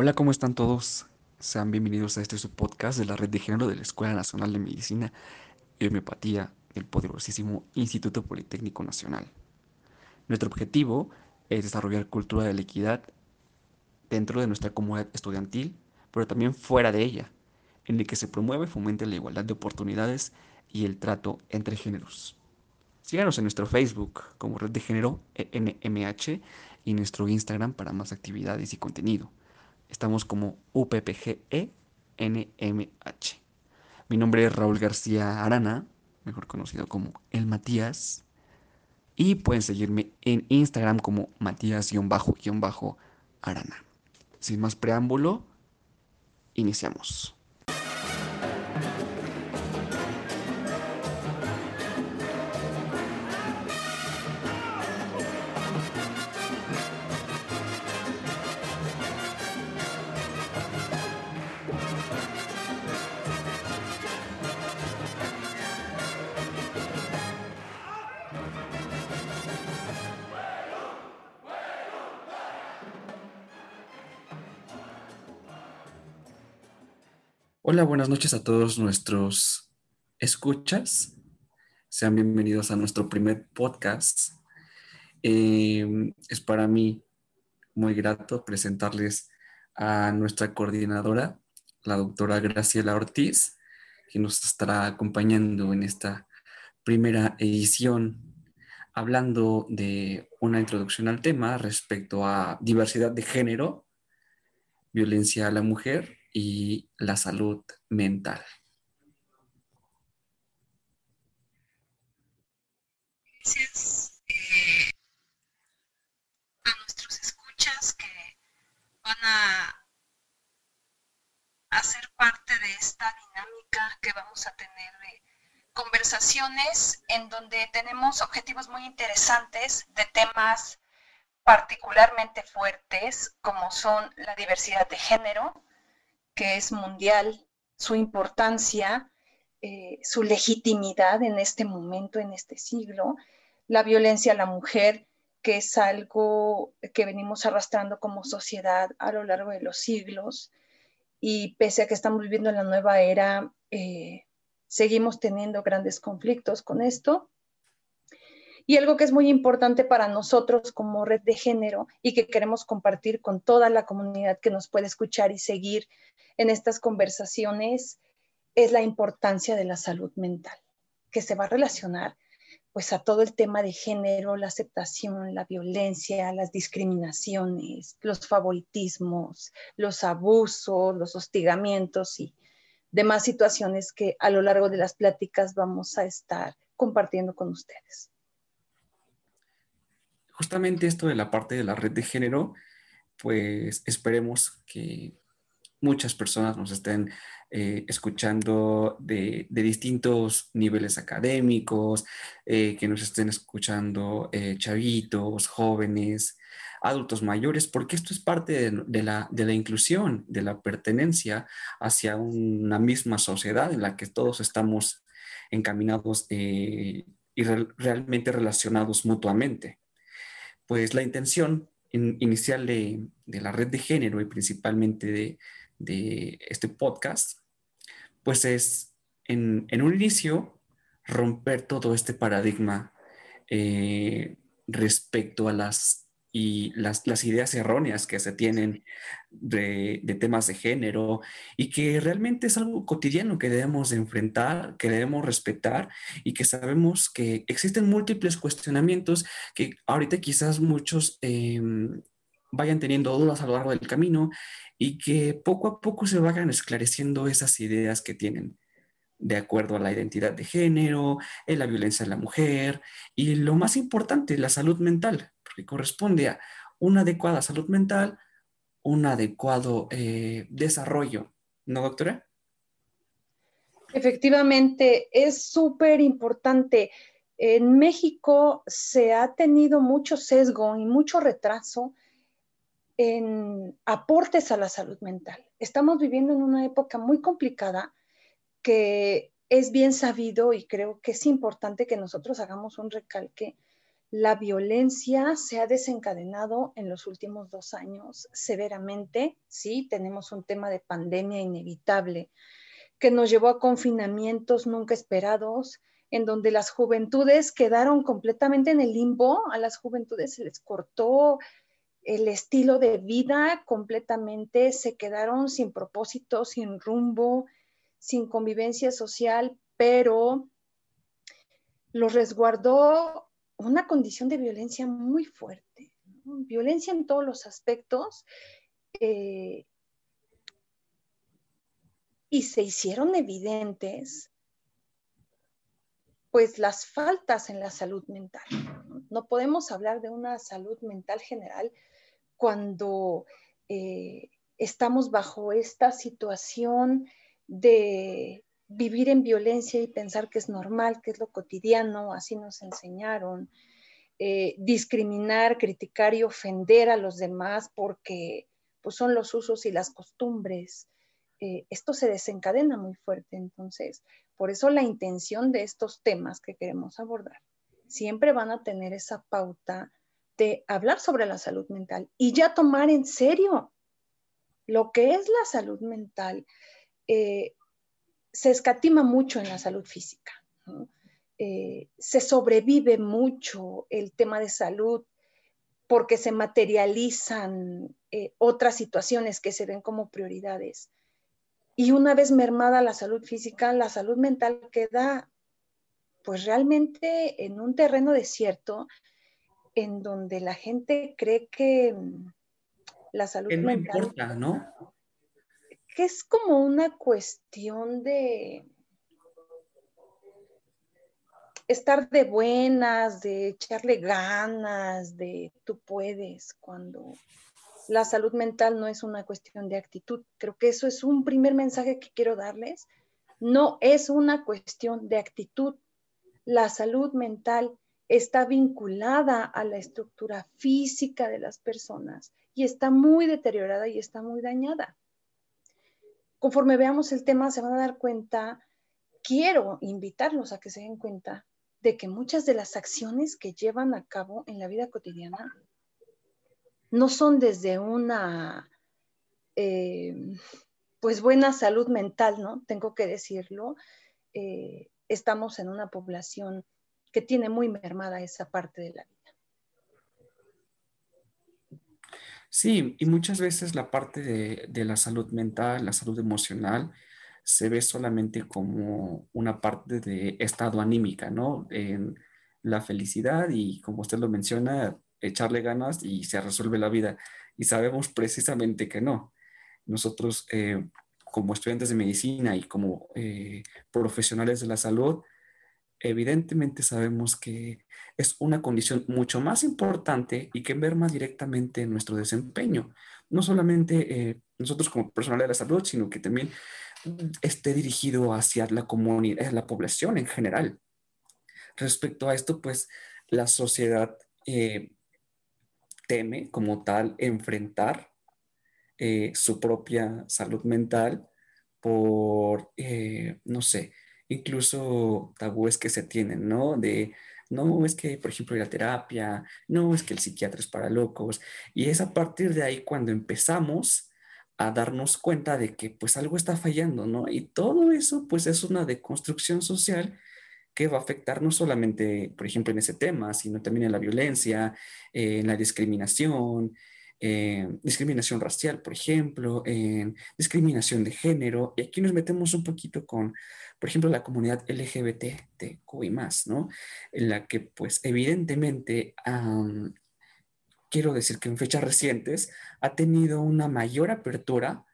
Hola, ¿cómo están todos? Sean bienvenidos a este su podcast de la Red de Género de la Escuela Nacional de Medicina y Homeopatía del poderosísimo Instituto Politécnico Nacional. Nuestro objetivo es desarrollar cultura de la equidad dentro de nuestra comunidad estudiantil, pero también fuera de ella, en el que se promueve y fomente la igualdad de oportunidades y el trato entre géneros. Síganos en nuestro Facebook como Red de Género NMH y nuestro Instagram para más actividades y contenido. Estamos como UPPGE NMH. Mi nombre es Raúl García Arana, mejor conocido como El Matías. Y pueden seguirme en Instagram como Matías-Arana. Sin más preámbulo, iniciamos. Hola, buenas noches a todos nuestros escuchas. Sean bienvenidos a nuestro primer podcast. Em, es para mí muy grato presentarles a nuestra coordinadora, la doctora Graciela Ortiz, que nos estará acompañando en esta primera edición, hablando de una introducción al tema respecto a diversidad de género, violencia a la mujer y la salud mental. Gracias eh, a nuestros escuchas que van a hacer parte de esta dinámica que vamos a tener de conversaciones en donde tenemos objetivos muy interesantes de temas particularmente fuertes como son la diversidad de género, que es mundial, su importancia, eh, su legitimidad en este momento, en este siglo, la violencia a la mujer, que es algo que venimos arrastrando como sociedad a lo largo de los siglos, y pese a que estamos viviendo en la nueva era, eh, seguimos teniendo grandes conflictos con esto. Y algo que es muy importante para nosotros como red de género y que queremos compartir con toda la comunidad que nos puede escuchar y seguir en estas conversaciones es la importancia de la salud mental, que se va a relacionar pues a todo el tema de género, la aceptación, la violencia, las discriminaciones, los favoritismos, los abusos, los hostigamientos y demás situaciones que a lo largo de las pláticas vamos a estar compartiendo con ustedes justamente esto de la parte de la red de género, pues esperemos que muchas personas nos estén eh, escuchando de, distintos niveles académicos, eh, que nos estén escuchando eh, chavitos, jóvenes, adultos mayores, porque esto es parte de, la, inclusión, de la pertenencia hacia una misma sociedad en la que todos estamos encaminados y realmente relacionados mutuamente pues la intención inicial de, la red de género y principalmente de, este podcast, pues es en, un inicio romper todo este paradigma eh, respecto a las y las, ideas erróneas que se tienen de, temas de género y que realmente es algo cotidiano que debemos enfrentar, que debemos respetar y que sabemos que existen múltiples cuestionamientos que ahorita quizás muchos em, vayan teniendo dudas a lo largo del camino y que poco a poco se vayan esclareciendo esas ideas que tienen de acuerdo a la identidad de género, en la violencia de la mujer y lo más importante, la salud mental que corresponde a una adecuada salud mental, un adecuado eh, desarrollo. ¿No, doctora? Efectivamente, es súper importante. En México se ha tenido mucho sesgo y mucho retraso en aportes a la salud mental. Estamos viviendo en una época muy complicada que es bien sabido y creo que es importante que nosotros hagamos un recalque la violencia se ha desencadenado en los últimos dos años severamente. Sí, tenemos un tema de pandemia inevitable que nos llevó a confinamientos nunca esperados, en donde las juventudes quedaron completamente en el limbo, a las juventudes se les cortó el estilo de vida completamente, se quedaron sin propósito, sin rumbo, sin convivencia social, pero los resguardó una condición de violencia muy fuerte, violencia en todos los aspectos, eh, y se hicieron evidentes pues las faltas en la salud mental. No podemos hablar de una salud mental general cuando eh, estamos bajo esta situación de vivir en violencia y pensar que es normal, que es lo cotidiano, así nos enseñaron, eh, discriminar, criticar y ofender a los demás porque pues, son los usos y las costumbres. Eh, esto se desencadena muy fuerte. Entonces, por eso la intención de estos temas que queremos abordar siempre van a tener esa pauta de hablar sobre la salud mental y ya tomar en serio lo que es la salud mental. Eh, se escatima mucho en la salud física. Eh, se sobrevive mucho el tema de salud porque se materializan otras situaciones que se ven como prioridades. Y una vez mermada la salud física, la salud mental queda pues realmente en un terreno desierto en donde la gente cree que mm, la salud no mental importa, ¿no? Que es como una cuestión de estar de buenas, de echarle ganas, de tú puedes, cuando la salud mental no es una cuestión de actitud. Creo que eso es un primer mensaje que quiero darles. No es una cuestión de actitud. La salud mental está vinculada a la estructura física de las personas y está muy deteriorada y está muy dañada. Conforme veamos el tema, se van a dar cuenta, quiero invitarlos a que se den cuenta de que muchas de las acciones que llevan a cabo en la vida cotidiana no son desde una, eh, pues buena salud mental, ¿no? Tengo que decirlo. Eh, estamos en una población que tiene muy mermada esa parte de la vida. Sí, y muchas veces la parte de, de, la salud mental, la salud emocional, se ve solamente como una parte de estado anímica, ¿no? En la felicidad y como usted lo menciona, echarle ganas y se resuelve la vida. Y sabemos precisamente que no. Nosotros, eh, como estudiantes de medicina y como eh, profesionales de la salud, evidentemente sabemos que es una condición mucho más importante y que ver más directamente en nuestro desempeño. No solamente eh, nosotros como personal de la salud, sino que también esté dirigido hacia la comunidad, la población en general. Respecto a esto, pues la sociedad teme como tal enfrentar eh, su propia salud mental por, eh, no sé, incluso tabúes que se tienen, ¿no? De, no, es que, por ejemplo, ir a terapia, no, es que el psiquiatra es para locos. Y es a partir de ahí cuando empezamos a darnos cuenta de que pues algo está fallando, ¿no? Y todo eso pues es una deconstrucción social que va a afectar no solamente, por ejemplo, en ese tema, sino también en la violencia, en la discriminación, discriminación racial, por ejemplo, en discriminación de género. Y aquí nos metemos un poquito con, por ejemplo, la comunidad LGBTQ más, ¿no? En la que, pues, evidentemente, quiero decir que en fechas recientes ha tenido una mayor apertura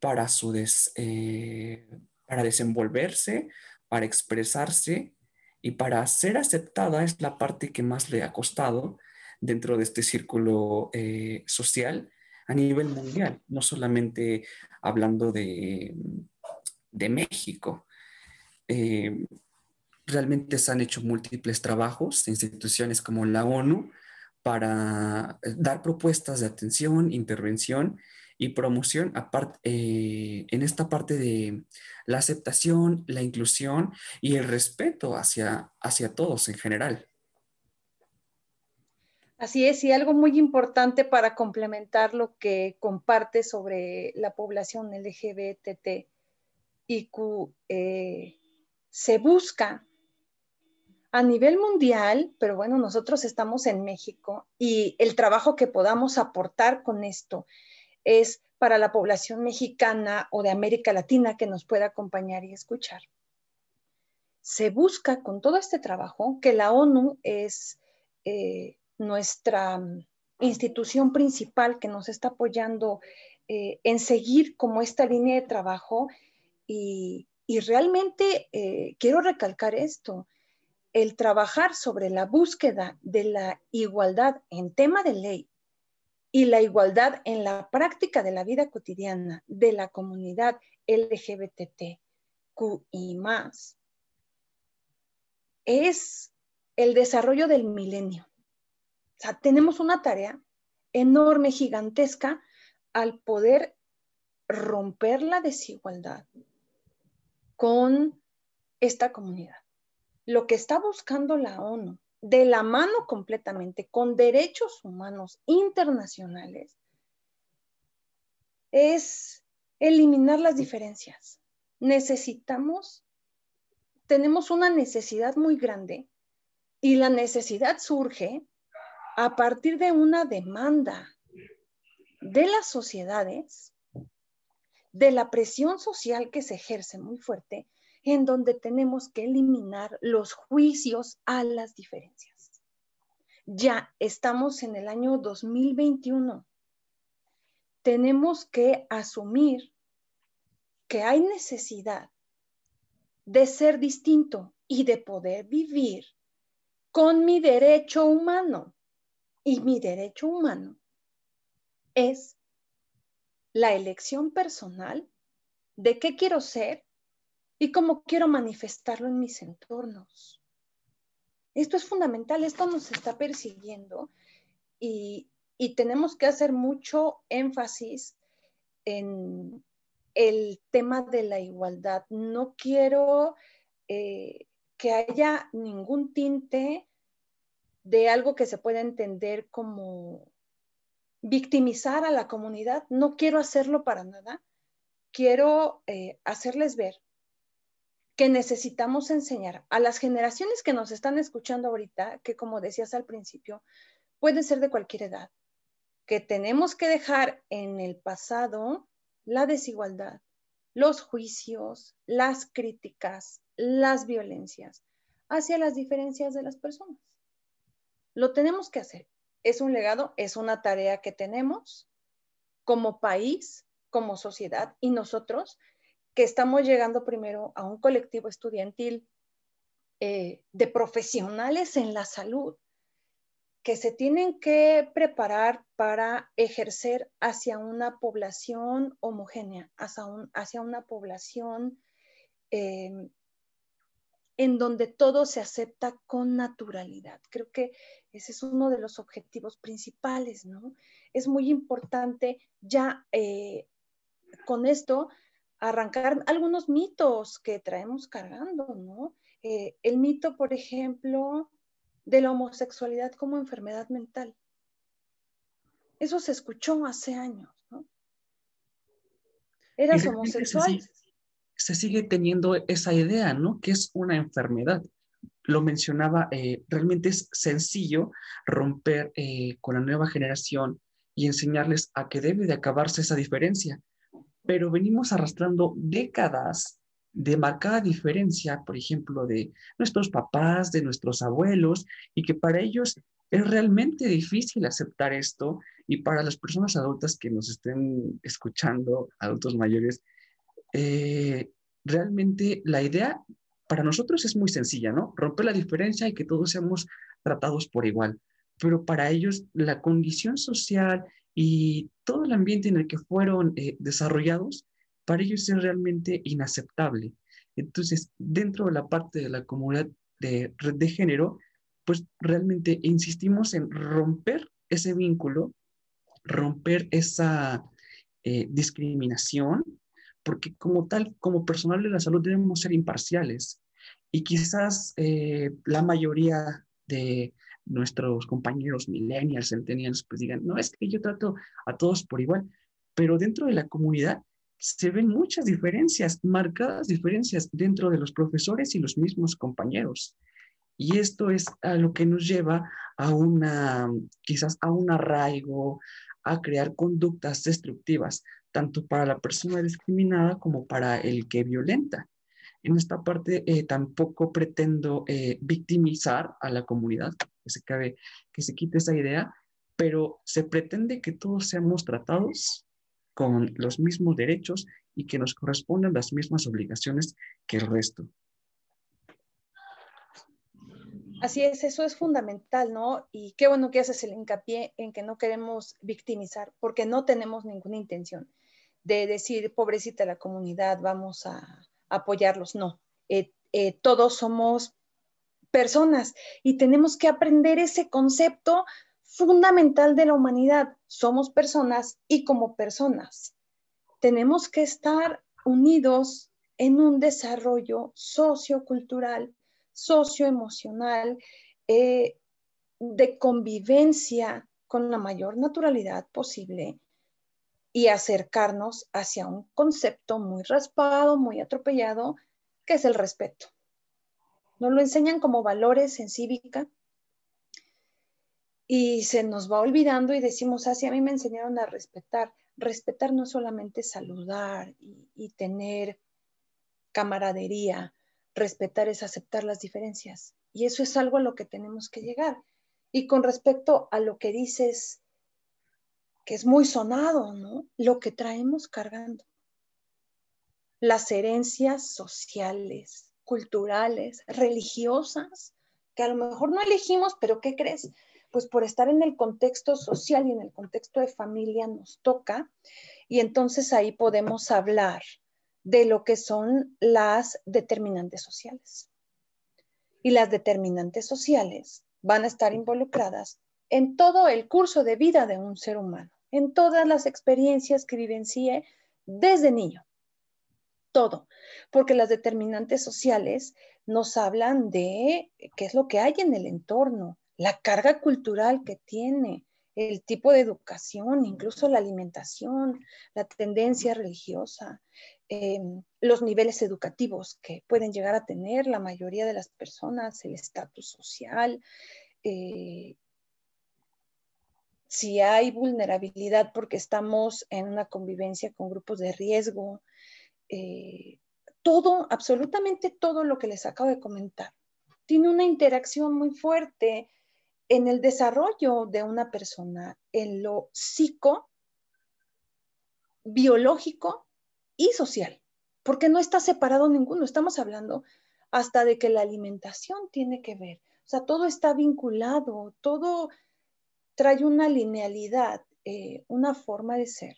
para su eh, para desenvolverse, para expresarse y para ser aceptada es la parte que más le ha costado dentro de este círculo eh, social a nivel mundial, no solamente hablando de, de México. Eh, realmente se han hecho múltiples trabajos de instituciones como la ONU para dar propuestas de atención, intervención y promoción eh, en esta parte de la aceptación, la inclusión y el respeto hacia, hacia todos en general. Así es, y algo muy importante para complementar lo que comparte sobre la población LGBT eh, se busca a nivel mundial, pero bueno, nosotros estamos en México y el trabajo que podamos aportar con esto es para la población mexicana o de América Latina que nos pueda acompañar y escuchar. Se busca con todo este trabajo que la ONU es eh, nuestra mm, institución principal que nos está apoyando eh, en seguir como esta línea de trabajo y, realmente eh, quiero recalcar esto, el trabajar sobre la búsqueda de la igualdad en tema de ley y la igualdad en la práctica de la vida cotidiana de la comunidad y más es el desarrollo del milenio. O sea, tenemos una tarea enorme, gigantesca, al poder romper la desigualdad con esta comunidad. Lo que está buscando la ONU, de la mano completamente con derechos humanos internacionales, es eliminar las diferencias. Necesitamos, tenemos una necesidad muy grande y la necesidad surge a partir de una demanda de las sociedades, de la presión social que se ejerce muy fuerte, en donde tenemos que eliminar los juicios a las diferencias. Ya estamos en el año 2021. Tenemos que asumir que hay necesidad de ser distinto y de poder vivir con mi derecho humano y mi derecho humano es la elección personal de qué quiero ser y cómo quiero manifestarlo en mis entornos. Esto es fundamental, esto nos está persiguiendo y, tenemos que hacer mucho énfasis en el tema de la igualdad. No quiero eh, que haya ningún tinte de algo que se pueda entender como victimizar a la comunidad. No quiero hacerlo para nada. Quiero eh, hacerles ver que necesitamos enseñar a las generaciones que nos están escuchando ahorita, que como decías al principio, pueden ser de cualquier edad, que tenemos que dejar en el pasado la desigualdad, los juicios, las críticas, las violencias hacia las diferencias de las personas. Lo tenemos que hacer. Es un legado, es una tarea que tenemos como país, como sociedad y nosotros que estamos llegando primero a un colectivo estudiantil eh, de profesionales en la salud que se tienen que preparar para ejercer hacia una población homogénea, hacia, hacia una población eh, en donde todo se acepta con naturalidad. Creo que ese es uno de los objetivos principales, ¿no? Es muy importante ya eh, con esto arrancar algunos mitos que traemos cargando, ¿no? Eh, el mito, por ejemplo, de la homosexualidad como enfermedad mental. Eso se escuchó hace años, ¿no? Eras homosexual, se sigue teniendo esa idea, ¿no? Que es una enfermedad. Lo mencionaba, eh, realmente es sencillo romper eh, con la nueva generación y enseñarles a que debe de acabarse esa diferencia. Pero venimos arrastrando décadas de marcada diferencia, por ejemplo, de nuestros papás, de nuestros abuelos, y que para ellos es realmente difícil aceptar esto y para las personas adultas que nos estén escuchando, adultos mayores, eh, realmente la idea para nosotros es muy sencilla, ¿no? Romper la diferencia y que todos seamos tratados por igual. Pero para ellos la condición social y todo el ambiente en el que fueron eh, desarrollados, para ellos es realmente inaceptable. Entonces, dentro de la parte de la comunidad de de género, pues realmente insistimos en romper ese vínculo, romper esa eh, discriminación porque como tal, como personal de la salud debemos ser imparciales y quizás eh, la mayoría de nuestros compañeros millennials, centennials, pues digan, no, es que yo trato a todos por igual, pero dentro de la comunidad se ven muchas diferencias, marcadas diferencias dentro de los profesores y los mismos compañeros. Y esto es a lo que nos lleva a una, quizás a un arraigo, a crear conductas destructivas, tanto para la persona discriminada como para el que violenta. En esta parte eh, tampoco pretendo eh, victimizar a la comunidad, que se, cabe, que se quite esa idea, pero se pretende que todos seamos tratados con los mismos derechos y que nos correspondan las mismas obligaciones que el resto. Así es, eso es fundamental, ¿no? Y qué bueno que haces el hincapié en que no queremos victimizar, porque no tenemos ninguna intención de decir, pobrecita la comunidad, vamos a apoyarlos. No, eh, eh, todos somos personas y tenemos que aprender ese concepto fundamental de la humanidad. Somos personas y como personas tenemos que estar unidos en un desarrollo sociocultural socioemocional, eh, de convivencia con la mayor naturalidad posible y acercarnos hacia un concepto muy raspado, muy atropellado, que es el respeto. Nos lo enseñan como valores en cívica y se nos va olvidando y decimos, así ah, a mí me enseñaron a respetar. Respetar no solamente saludar y tener camaradería, respetar es aceptar las diferencias. Y eso es algo a lo que tenemos que llegar. Y con respecto a lo que dices, que es muy sonado, ¿no? Lo que traemos cargando. Las herencias sociales, culturales, religiosas, que a lo mejor no elegimos, pero ¿qué crees? Pues por estar en el contexto social y en el contexto de familia nos toca. Y entonces ahí podemos hablar de lo que son las determinantes sociales. Y las determinantes sociales van a estar involucradas en todo el curso de vida de un ser humano, en todas las experiencias que vivencie desde niño. Todo, porque las determinantes sociales nos hablan de qué es lo que hay en el entorno, la carga cultural que tiene, el tipo de educación, incluso la alimentación, la tendencia religiosa, em, los niveles educativos que pueden llegar a tener la mayoría de las personas, el estatus social, eh, si hay vulnerabilidad porque estamos en una convivencia con grupos de riesgo, eh, todo, absolutamente todo lo que les acabo de comentar, tiene una interacción muy fuerte en el desarrollo de una persona, en lo psico, biológico y social, porque no está separado ninguno. Estamos hablando hasta de que la alimentación tiene que ver. O sea, todo está vinculado, todo trae una linealidad, eh, una forma de ser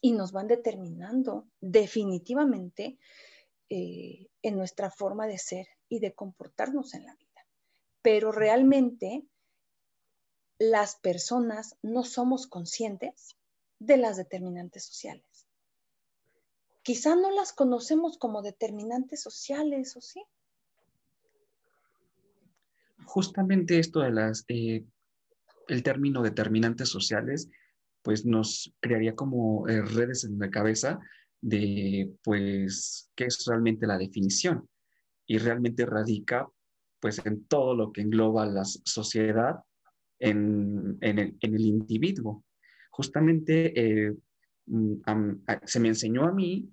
y nos van determinando definitivamente eh, en nuestra forma de ser y de comportarnos en la vida pero realmente las personas no somos conscientes de las determinantes sociales. Quizá no las conocemos como determinantes sociales, ¿o sí? Justamente esto de las, eh, el término determinantes sociales, pues nos crearía como eh, redes en la cabeza de, pues, qué es realmente la definición. Y realmente radica pues en todo lo que engloba la sociedad en, el, individuo. Justamente eh, mm, se me enseñó a mí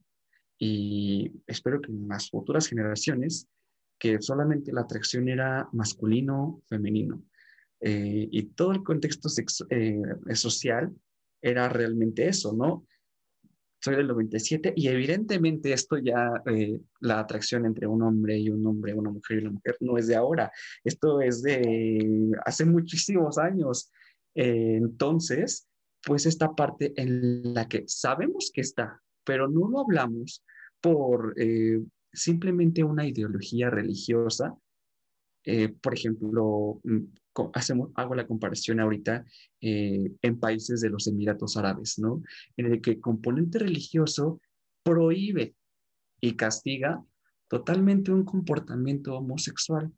y espero que en las futuras generaciones que solamente la atracción era masculino, femenino. Eh, y todo el contexto eh, social era realmente eso, ¿no? soy del 97 y evidentemente esto ya, eh, la atracción entre un hombre y un hombre, una mujer y una mujer, no es de ahora, esto es de hace muchísimos años. Eh, entonces, pues esta parte en la que sabemos que está, pero no lo hablamos por eh, simplemente una ideología religiosa. por ejemplo, mm, hacemos, hago la comparación ahorita eh, en países de los Emiratos Árabes, ¿no? En el que el componente religioso prohíbe y castiga totalmente un comportamiento homosexual.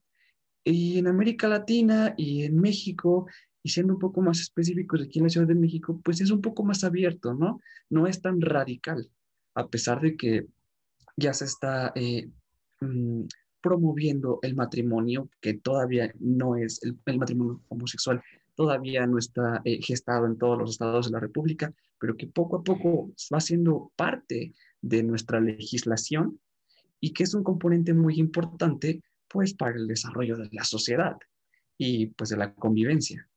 Y en América Latina y en México, y siendo un poco más específicos aquí en la Ciudad de México, pues es un poco más abierto, ¿no? No es tan radical, a pesar de que ya se está eh, mm, promoviendo el matrimonio, que todavía no es el, matrimonio homosexual, todavía no está eh, gestado en todos los estados de la República, pero que poco a poco va siendo parte de nuestra legislación y que es un componente muy importante pues para el desarrollo de la sociedad y pues de la convivencia.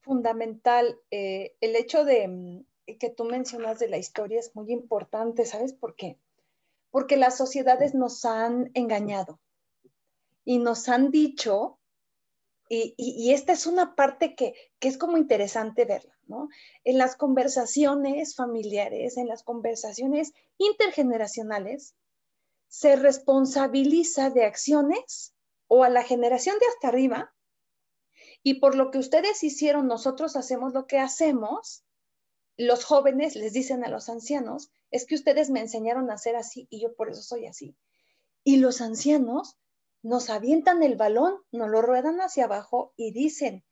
Fundamental, eh, el hecho de mm, que tú mencionas de la historia es muy importante, ¿sabes por qué? Porque las sociedades nos han engañado y nos han dicho y, esta es una parte que, es como interesante verla, ¿no? En las conversaciones familiares, en las conversaciones intergeneracionales, se responsabiliza de acciones o a la generación de hasta arriba y por lo que ustedes hicieron, nosotros hacemos lo que hacemos. Los jóvenes les dicen a los ancianos, es que ustedes me enseñaron a ser así y yo por eso soy así. Y los ancianos nos avientan el balón, nos lo ruedan hacia abajo y dicen,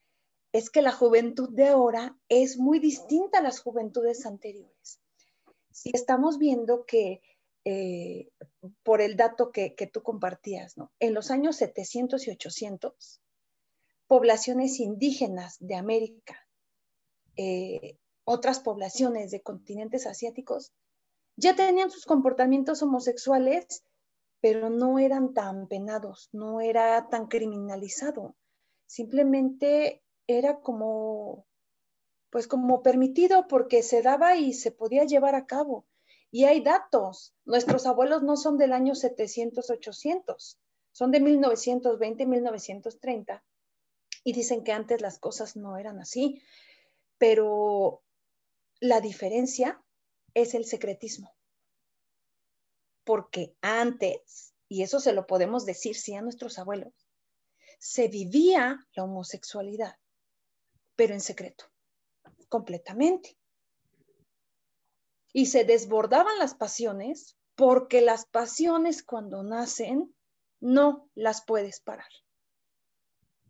es que la juventud de ahora es muy distinta a las juventudes anteriores. Si estamos viendo que, eh, por el dato que, tú compartías, ¿no? en los años 700 y 800, poblaciones indígenas de América, eh, otras poblaciones de continentes asiáticos, ya tenían sus comportamientos homosexuales pero no eran tan penados, no era tan criminalizado. Simplemente era como, pues como permitido porque se daba y se podía llevar a cabo. Y hay datos. Nuestros abuelos no son del año 700, 800, son de 1920, 1930. Y dicen que antes las cosas no eran así. Pero la diferencia es el secretismo porque antes, y eso se lo podemos decir sí a nuestros abuelos, se vivía la homosexualidad, pero en secreto, completamente. Y se desbordaban las pasiones porque las pasiones cuando nacen no las puedes parar.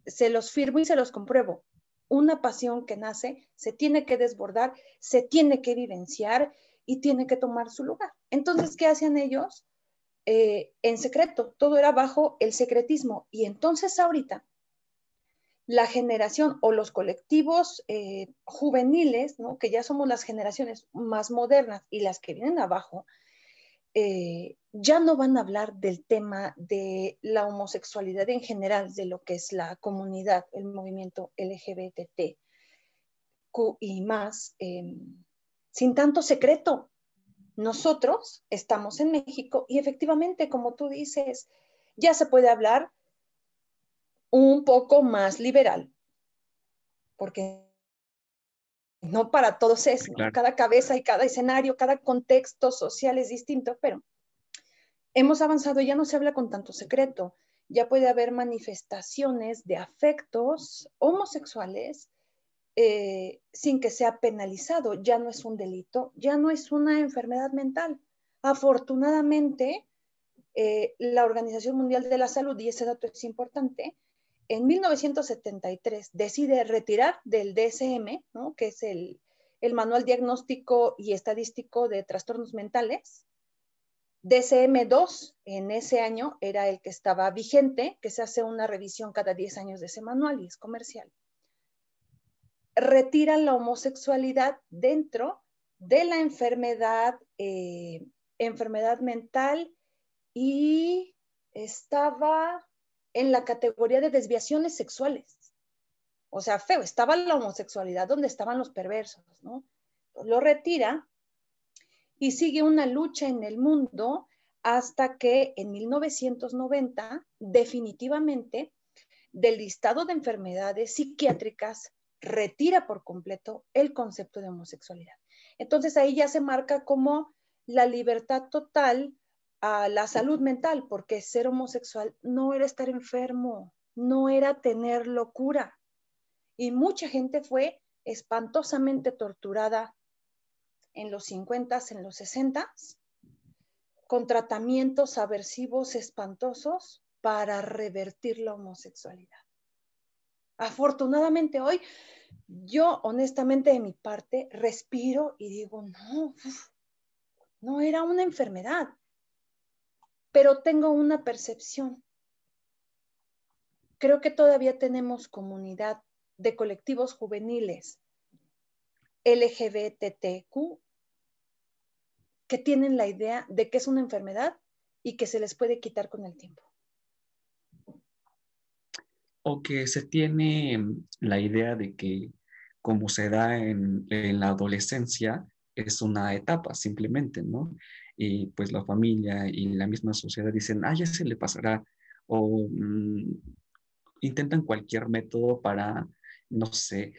Se los firmo y se los compruebo. Una pasión que nace se tiene que desbordar, se tiene que vivenciar y tiene que tomar su lugar. Entonces, ¿qué hacían ellos? Eh, en secreto, todo era bajo el secretismo. Y entonces ahorita, la generación o los colectivos eh, juveniles, que ya somos las generaciones más modernas y las que vienen abajo, eh, ya no van a hablar del tema de la homosexualidad en general, de lo que es la comunidad, el movimiento LGBTQ y más. Em, sin tanto secreto. Nosotros estamos en México y efectivamente, como tú dices, ya se puede hablar un poco más liberal, porque no para todos es, cada cabeza y cada escenario, cada contexto social es distinto, pero hemos avanzado, ya no se habla con tanto secreto, ya puede haber manifestaciones de afectos homosexuales eh, sin que sea penalizado. Ya no es un delito, ya no es una enfermedad mental. Afortunadamente, eh, la Organización Mundial de la Salud, y ese dato es importante, en 1973 decide retirar del DSM, que es el, el Manual Diagnóstico y Estadístico de Trastornos Mentales, DSM-2 en ese año era el que estaba vigente, que se hace una revisión cada 10 años de ese manual y es comercial retiran la homosexualidad dentro de la enfermedad, eh, enfermedad mental y estaba en la categoría de desviaciones sexuales. O sea, feo, estaba la homosexualidad donde estaban los perversos, ¿no? Lo retira y sigue una lucha en el mundo hasta que en 1990 definitivamente del listado de enfermedades psiquiátricas retira por completo el concepto de homosexualidad. Entonces ahí ya se marca como la libertad total a la salud mental, porque ser homosexual no era estar enfermo, no era tener locura. Y mucha gente fue espantosamente torturada en los 50, en los 60, con tratamientos aversivos espantosos para revertir la homosexualidad. Afortunadamente hoy, yo honestamente de mi parte respiro y digo, no, no era una enfermedad, pero tengo una percepción. Creo que todavía tenemos comunidad de colectivos juveniles LGBTQ que tienen la idea de que es una enfermedad y que se les puede quitar con el tiempo. O que se tiene la idea de que como se da en, la adolescencia, es una etapa simplemente, ¿no? Y pues la familia y la misma sociedad dicen, ah, ya se le pasará, o mm, intentan cualquier método para, no sé,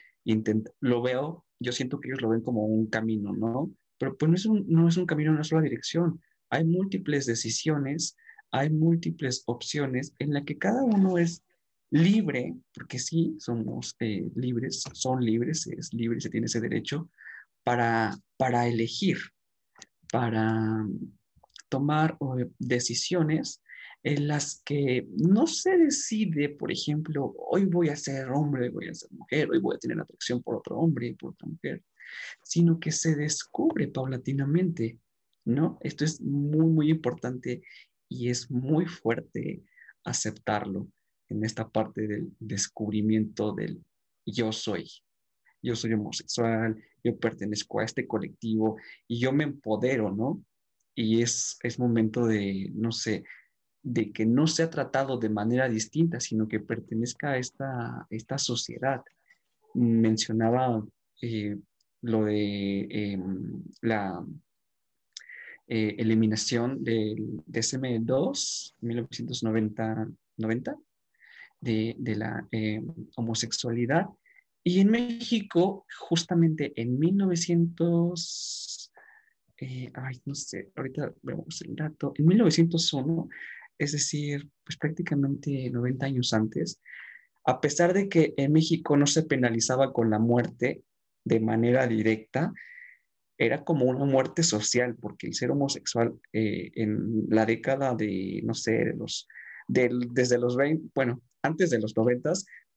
lo veo, yo siento que ellos lo ven como un camino, ¿no? Pero pues no es un, no es un camino en una sola dirección. Hay múltiples decisiones, hay múltiples opciones en la que cada uno es libre, porque sí, somos eh, libres, son libres, es libre, se tiene ese derecho para, para elegir, para tomar decisiones en las que no se decide, por ejemplo, hoy voy a ser hombre, voy a ser mujer, hoy voy a tener atracción por otro hombre y por otra mujer, sino que se descubre paulatinamente, ¿no? Esto es muy, muy importante y es muy fuerte aceptarlo en esta parte del descubrimiento del yo soy. Yo soy homosexual, yo pertenezco a este colectivo y yo me empodero, ¿no? Y es, es momento de, no sé, de que no sea tratado de manera distinta, sino que pertenezca a esta, esta sociedad. Mencionaba eh, lo de em, la eh, eliminación del DSM-2, 1990, 90, de, la em, homosexualidad. Y en México, justamente en 1900, eh, ay, no sé, ahorita vemos el dato, en 1901, es decir, pues prácticamente 90 años antes, a pesar de que en México no se penalizaba con la muerte, de manera directa, era como una muerte social, porque el ser homosexual eh, en la década de, no sé, de los, desde los 20, bueno, antes de los 90,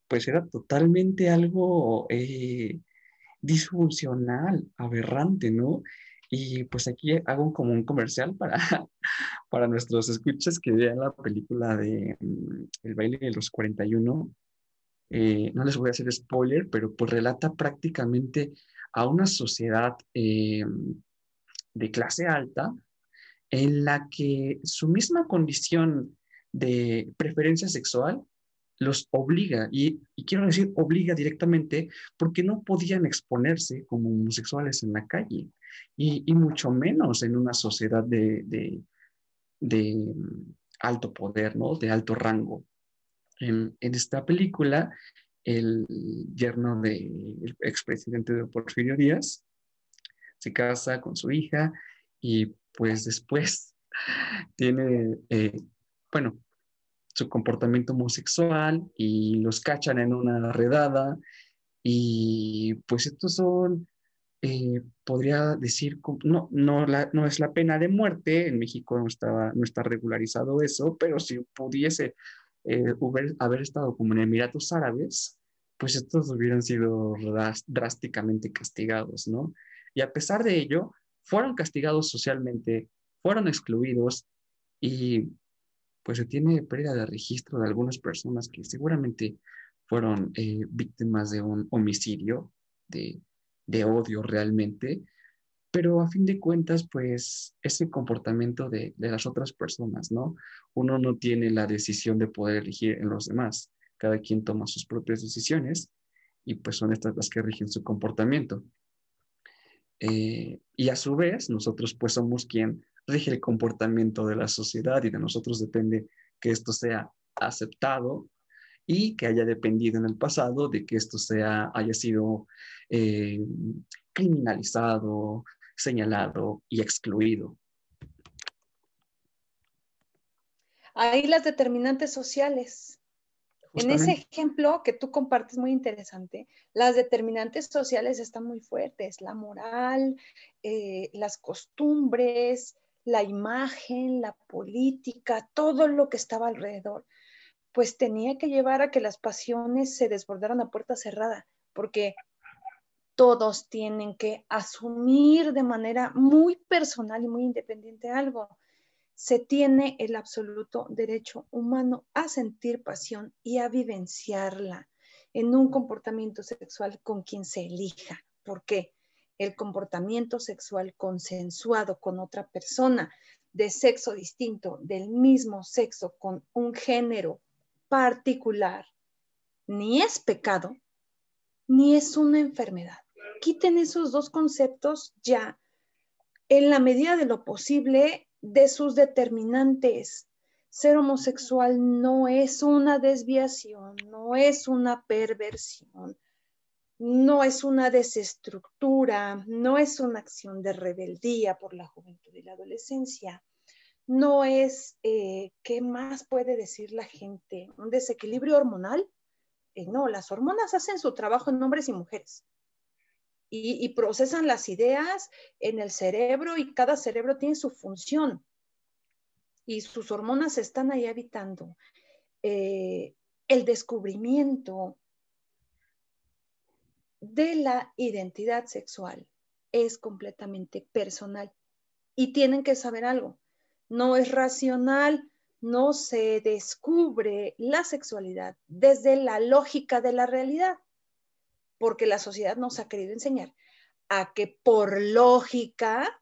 pues era totalmente algo eh, disfuncional, aberrante, ¿no? Y pues aquí hago como un comercial para, para nuestros escuchas que vean la película de mm, El baile de los 41, eh, no les voy a hacer spoiler, pero pues relata prácticamente a una sociedad eh, de clase alta en la que su misma condición de preferencia sexual los obliga, y, quiero decir obliga directamente, porque no podían exponerse como homosexuales en la calle, y, mucho menos en una sociedad de, alto poder, ¿no? de alto rango. En, esta película, el yerno del expresidente de Porfirio Díaz se casa con su hija y pues después tiene, eh, bueno, su comportamiento homosexual y los cachan en una redada y pues estos son, eh, podría decir, no, no, no es la pena de muerte, en México no, estaba, no está regularizado eso, pero si pudiese eh, haber estado como en Emiratos Árabes, pues estos hubieran sido drásticamente castigados, ¿no? Y a pesar de ello, fueron castigados socialmente, fueron excluidos y pues se tiene pérdida de registro de algunas personas que seguramente fueron eh, víctimas de un homicidio, de, de odio realmente, pero a fin de cuentas, pues ese comportamiento de, las otras personas, ¿no? Uno no tiene la decisión de poder elegir en los demás. Cada quien toma sus propias decisiones y pues son estas las que rigen su comportamiento. Eh, y a su vez, nosotros pues somos quien rige el comportamiento de la sociedad y de nosotros depende que esto sea aceptado y que haya dependido en el pasado de que esto sea, haya sido eh, criminalizado, señalado y excluido. Hay las determinantes sociales. En ese ejemplo que tú compartes muy interesante, las determinantes sociales están muy fuertes, la moral, eh, las costumbres, la imagen, la política, todo lo que estaba alrededor. pues tenía que llevar a que las pasiones se desbordaran a puerta cerrada, porque todos tienen que asumir de manera muy personal y muy independiente algo. Se tiene el absoluto derecho humano a sentir pasión y a vivenciarla en un comportamiento sexual con quien se elija. ¿Por qué? El comportamiento sexual consensuado con otra persona de sexo distinto, del mismo sexo, con un género particular, ni es pecado, ni es una enfermedad quiten esos dos conceptos ya en la medida de lo posible de sus determinantes. Ser homosexual no es una desviación, no es una perversión, no es una desestructura, no es una acción de rebeldía por la juventud y la adolescencia, no es, eh, ¿qué más puede decir la gente? ¿Un desequilibrio hormonal? Eh, no, las hormonas hacen su trabajo en hombres y mujeres y, procesan las ideas en el cerebro y cada cerebro tiene su función y sus hormonas están ahí habitando. Eh, el descubrimiento de la identidad sexual es completamente personal y tienen que saber algo. No es racional, no se descubre la sexualidad desde la lógica de la realidad porque la sociedad nos ha querido enseñar a que por lógica,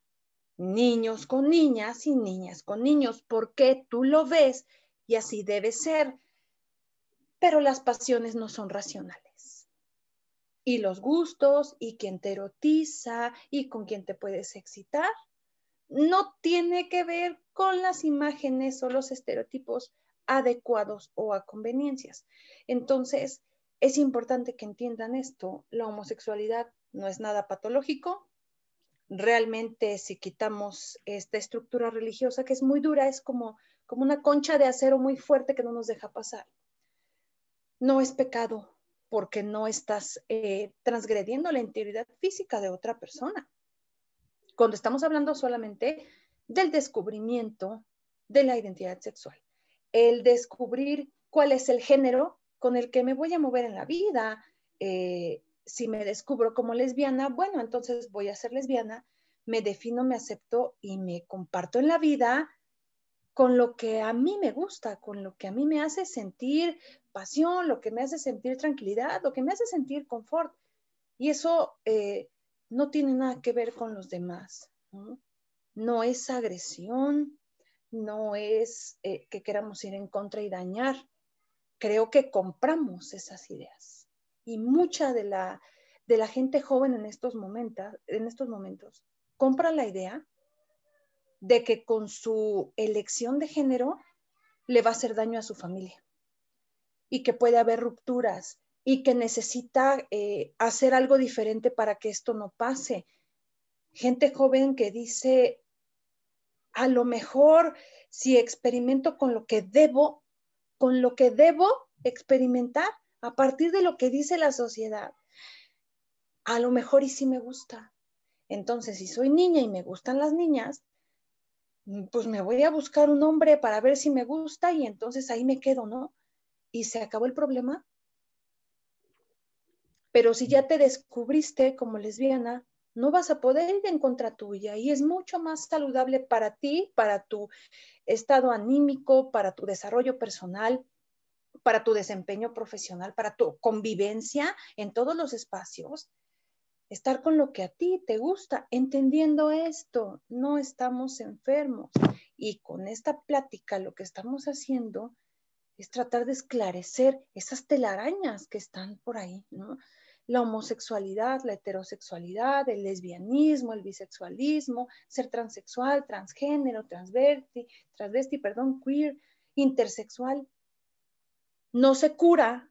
niños con niñas y niñas con niños, porque tú lo ves y así debe ser. Pero las pasiones no son racionales. Y los gustos y quien te erotiza y con quien te puedes excitar no tiene que ver con las imágenes o los estereotipos adecuados o a conveniencias. Entonces, es importante que entiendan esto. La homosexualidad no es nada patológico. Realmente si quitamos esta estructura religiosa que es muy dura, es como, como una concha de acero muy fuerte que no nos deja pasar. No es pecado porque no estás eh, transgrediendo la integridad física de otra persona. Cuando estamos hablando solamente del descubrimiento de la identidad sexual, el descubrir cuál es el género con el que me voy a mover en la vida. Eh, si me descubro como lesbiana, bueno, entonces voy a ser lesbiana, me defino, me acepto y me comparto en la vida con lo que a mí me gusta, con lo que a mí me hace sentir pasión, lo que me hace sentir tranquilidad, lo que me hace sentir confort. Y eso eh, no tiene nada que ver con los demás. No, es agresión, no es eh, que queramos ir en contra y dañar creo que compramos esas ideas. Y mucha de la, de la gente joven en estos, momentos, en estos momentos compra la idea de que con su elección de género le va a hacer daño a su familia y que puede haber rupturas y que necesita eh, hacer algo diferente para que esto no pase. Gente joven que dice, a lo mejor si experimento con lo que debo, con lo que debo experimentar a partir de lo que dice la sociedad. A lo mejor y si me gusta. Entonces, si soy niña y me gustan las niñas, pues me voy a buscar un hombre para ver si me gusta y entonces ahí me quedo, ¿no? Y se acabó el problema. Pero si ya te descubriste como lesbiana, no vas a poder ir en contra tuya y es mucho más saludable para ti, para tu estado anímico, para tu desarrollo personal, para tu desempeño profesional, para tu convivencia en todos los espacios, estar con lo que a ti te gusta, entendiendo esto, no estamos enfermos. Y con esta plática lo que estamos haciendo es tratar de esclarecer esas telarañas que están por ahí, ¿no? la homosexualidad, la heterosexualidad, el lesbianismo, el bisexualismo, ser transexual, transgénero, transvesti, transvesti, perdón, queer, intersexual. No se cura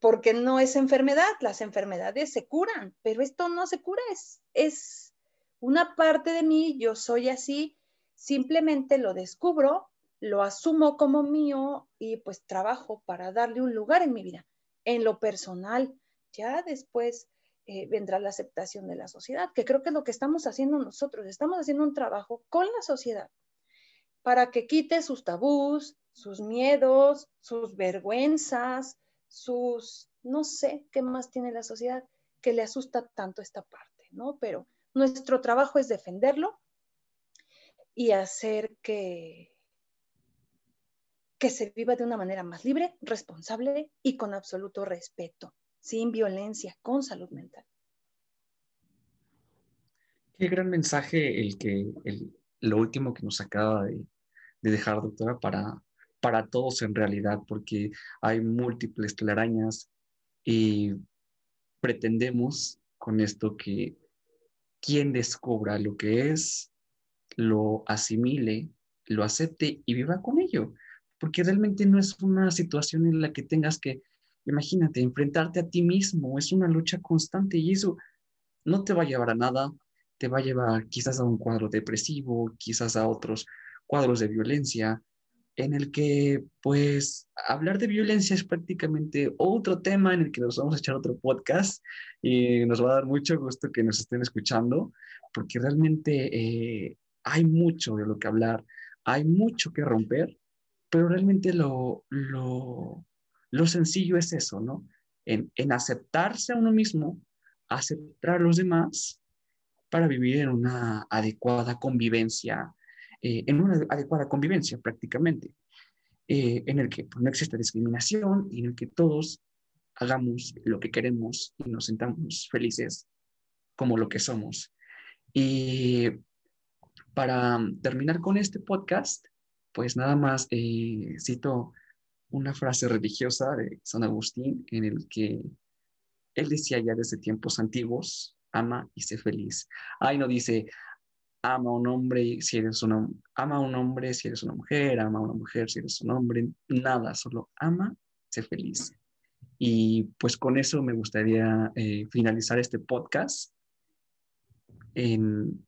porque no es enfermedad, las enfermedades se curan, pero esto no se cura, es, es una parte de mí, yo soy así, simplemente lo descubro, lo asumo como mío y pues trabajo para darle un lugar en mi vida, en lo personal, ya después eh, vendrá la aceptación de la sociedad, que creo que es lo que estamos haciendo nosotros. Estamos haciendo un trabajo con la sociedad para que quite sus tabús, sus miedos, sus vergüenzas, sus, no sé qué más tiene la sociedad que le asusta tanto esta parte, ¿no? Pero nuestro trabajo es defenderlo y hacer que, que se viva de una manera más libre, responsable y con absoluto respeto, sin violencia, con salud mental. Qué gran mensaje el que lo último que nos acaba de, dejar, doctora, para, para todos en realidad, porque hay múltiples telarañas y pretendemos con esto que quien descubra lo que es, lo asimile, lo acepte y viva con ello porque realmente no es una situación en la que tengas que, imagínate, enfrentarte a ti mismo, es una lucha constante y eso no te va a llevar a nada, te va a llevar quizás a un cuadro depresivo, quizás a otros cuadros de violencia, en el que pues hablar de violencia es prácticamente otro tema en el que nos vamos a echar otro podcast y nos va a dar mucho gusto que nos estén escuchando, porque realmente eh, hay mucho de lo que hablar, hay mucho que romper pero realmente lo, lo, lo sencillo es eso, ¿no? En, en, aceptarse a uno mismo, aceptar a los demás para vivir en una adecuada convivencia, eh, en una adecuada convivencia prácticamente, eh, en el que pues, no existe discriminación y en el que todos hagamos lo que queremos y nos sentamos felices como lo que somos. Y para terminar con este podcast, pues nada más eh, cito una frase religiosa de San Agustín en el que él decía ya desde tiempos antiguos, ama y sé feliz. Ahí no dice, ama a un hombre si eres una, ama a un hombre si eres una mujer, ama a una mujer si eres un hombre, nada, solo ama, sé feliz. Y pues con eso me gustaría eh, finalizar este podcast en,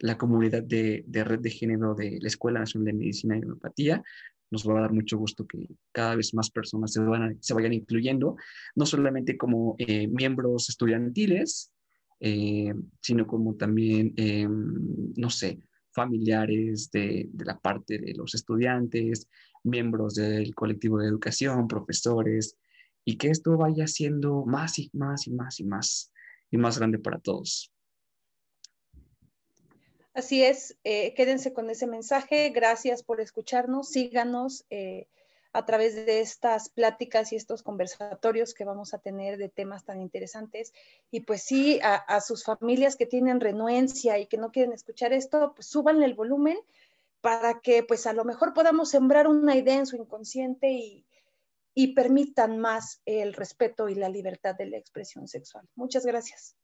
la comunidad de, red de género de la Escuela Nacional de Medicina y Homeopatía. Nos va a dar mucho gusto que cada vez más personas se, se vayan incluyendo, no solamente como eh, miembros estudiantiles, eh, sino como también, em, no sé, familiares de, de, la parte de los estudiantes, miembros del colectivo de educación, profesores, y que esto vaya siendo más y más y más y más y más grande para todos. Así es, eh, quédense con ese mensaje. Gracias por escucharnos. Síganos eh, a través de estas pláticas y estos conversatorios que vamos a tener de temas tan interesantes. Y pues sí, a, sus familias que tienen renuencia y que no quieren escuchar esto, pues el volumen para que pues a lo mejor podamos sembrar una idea en su inconsciente y, y permitan más el respeto y la libertad de la expresión sexual. Muchas gracias.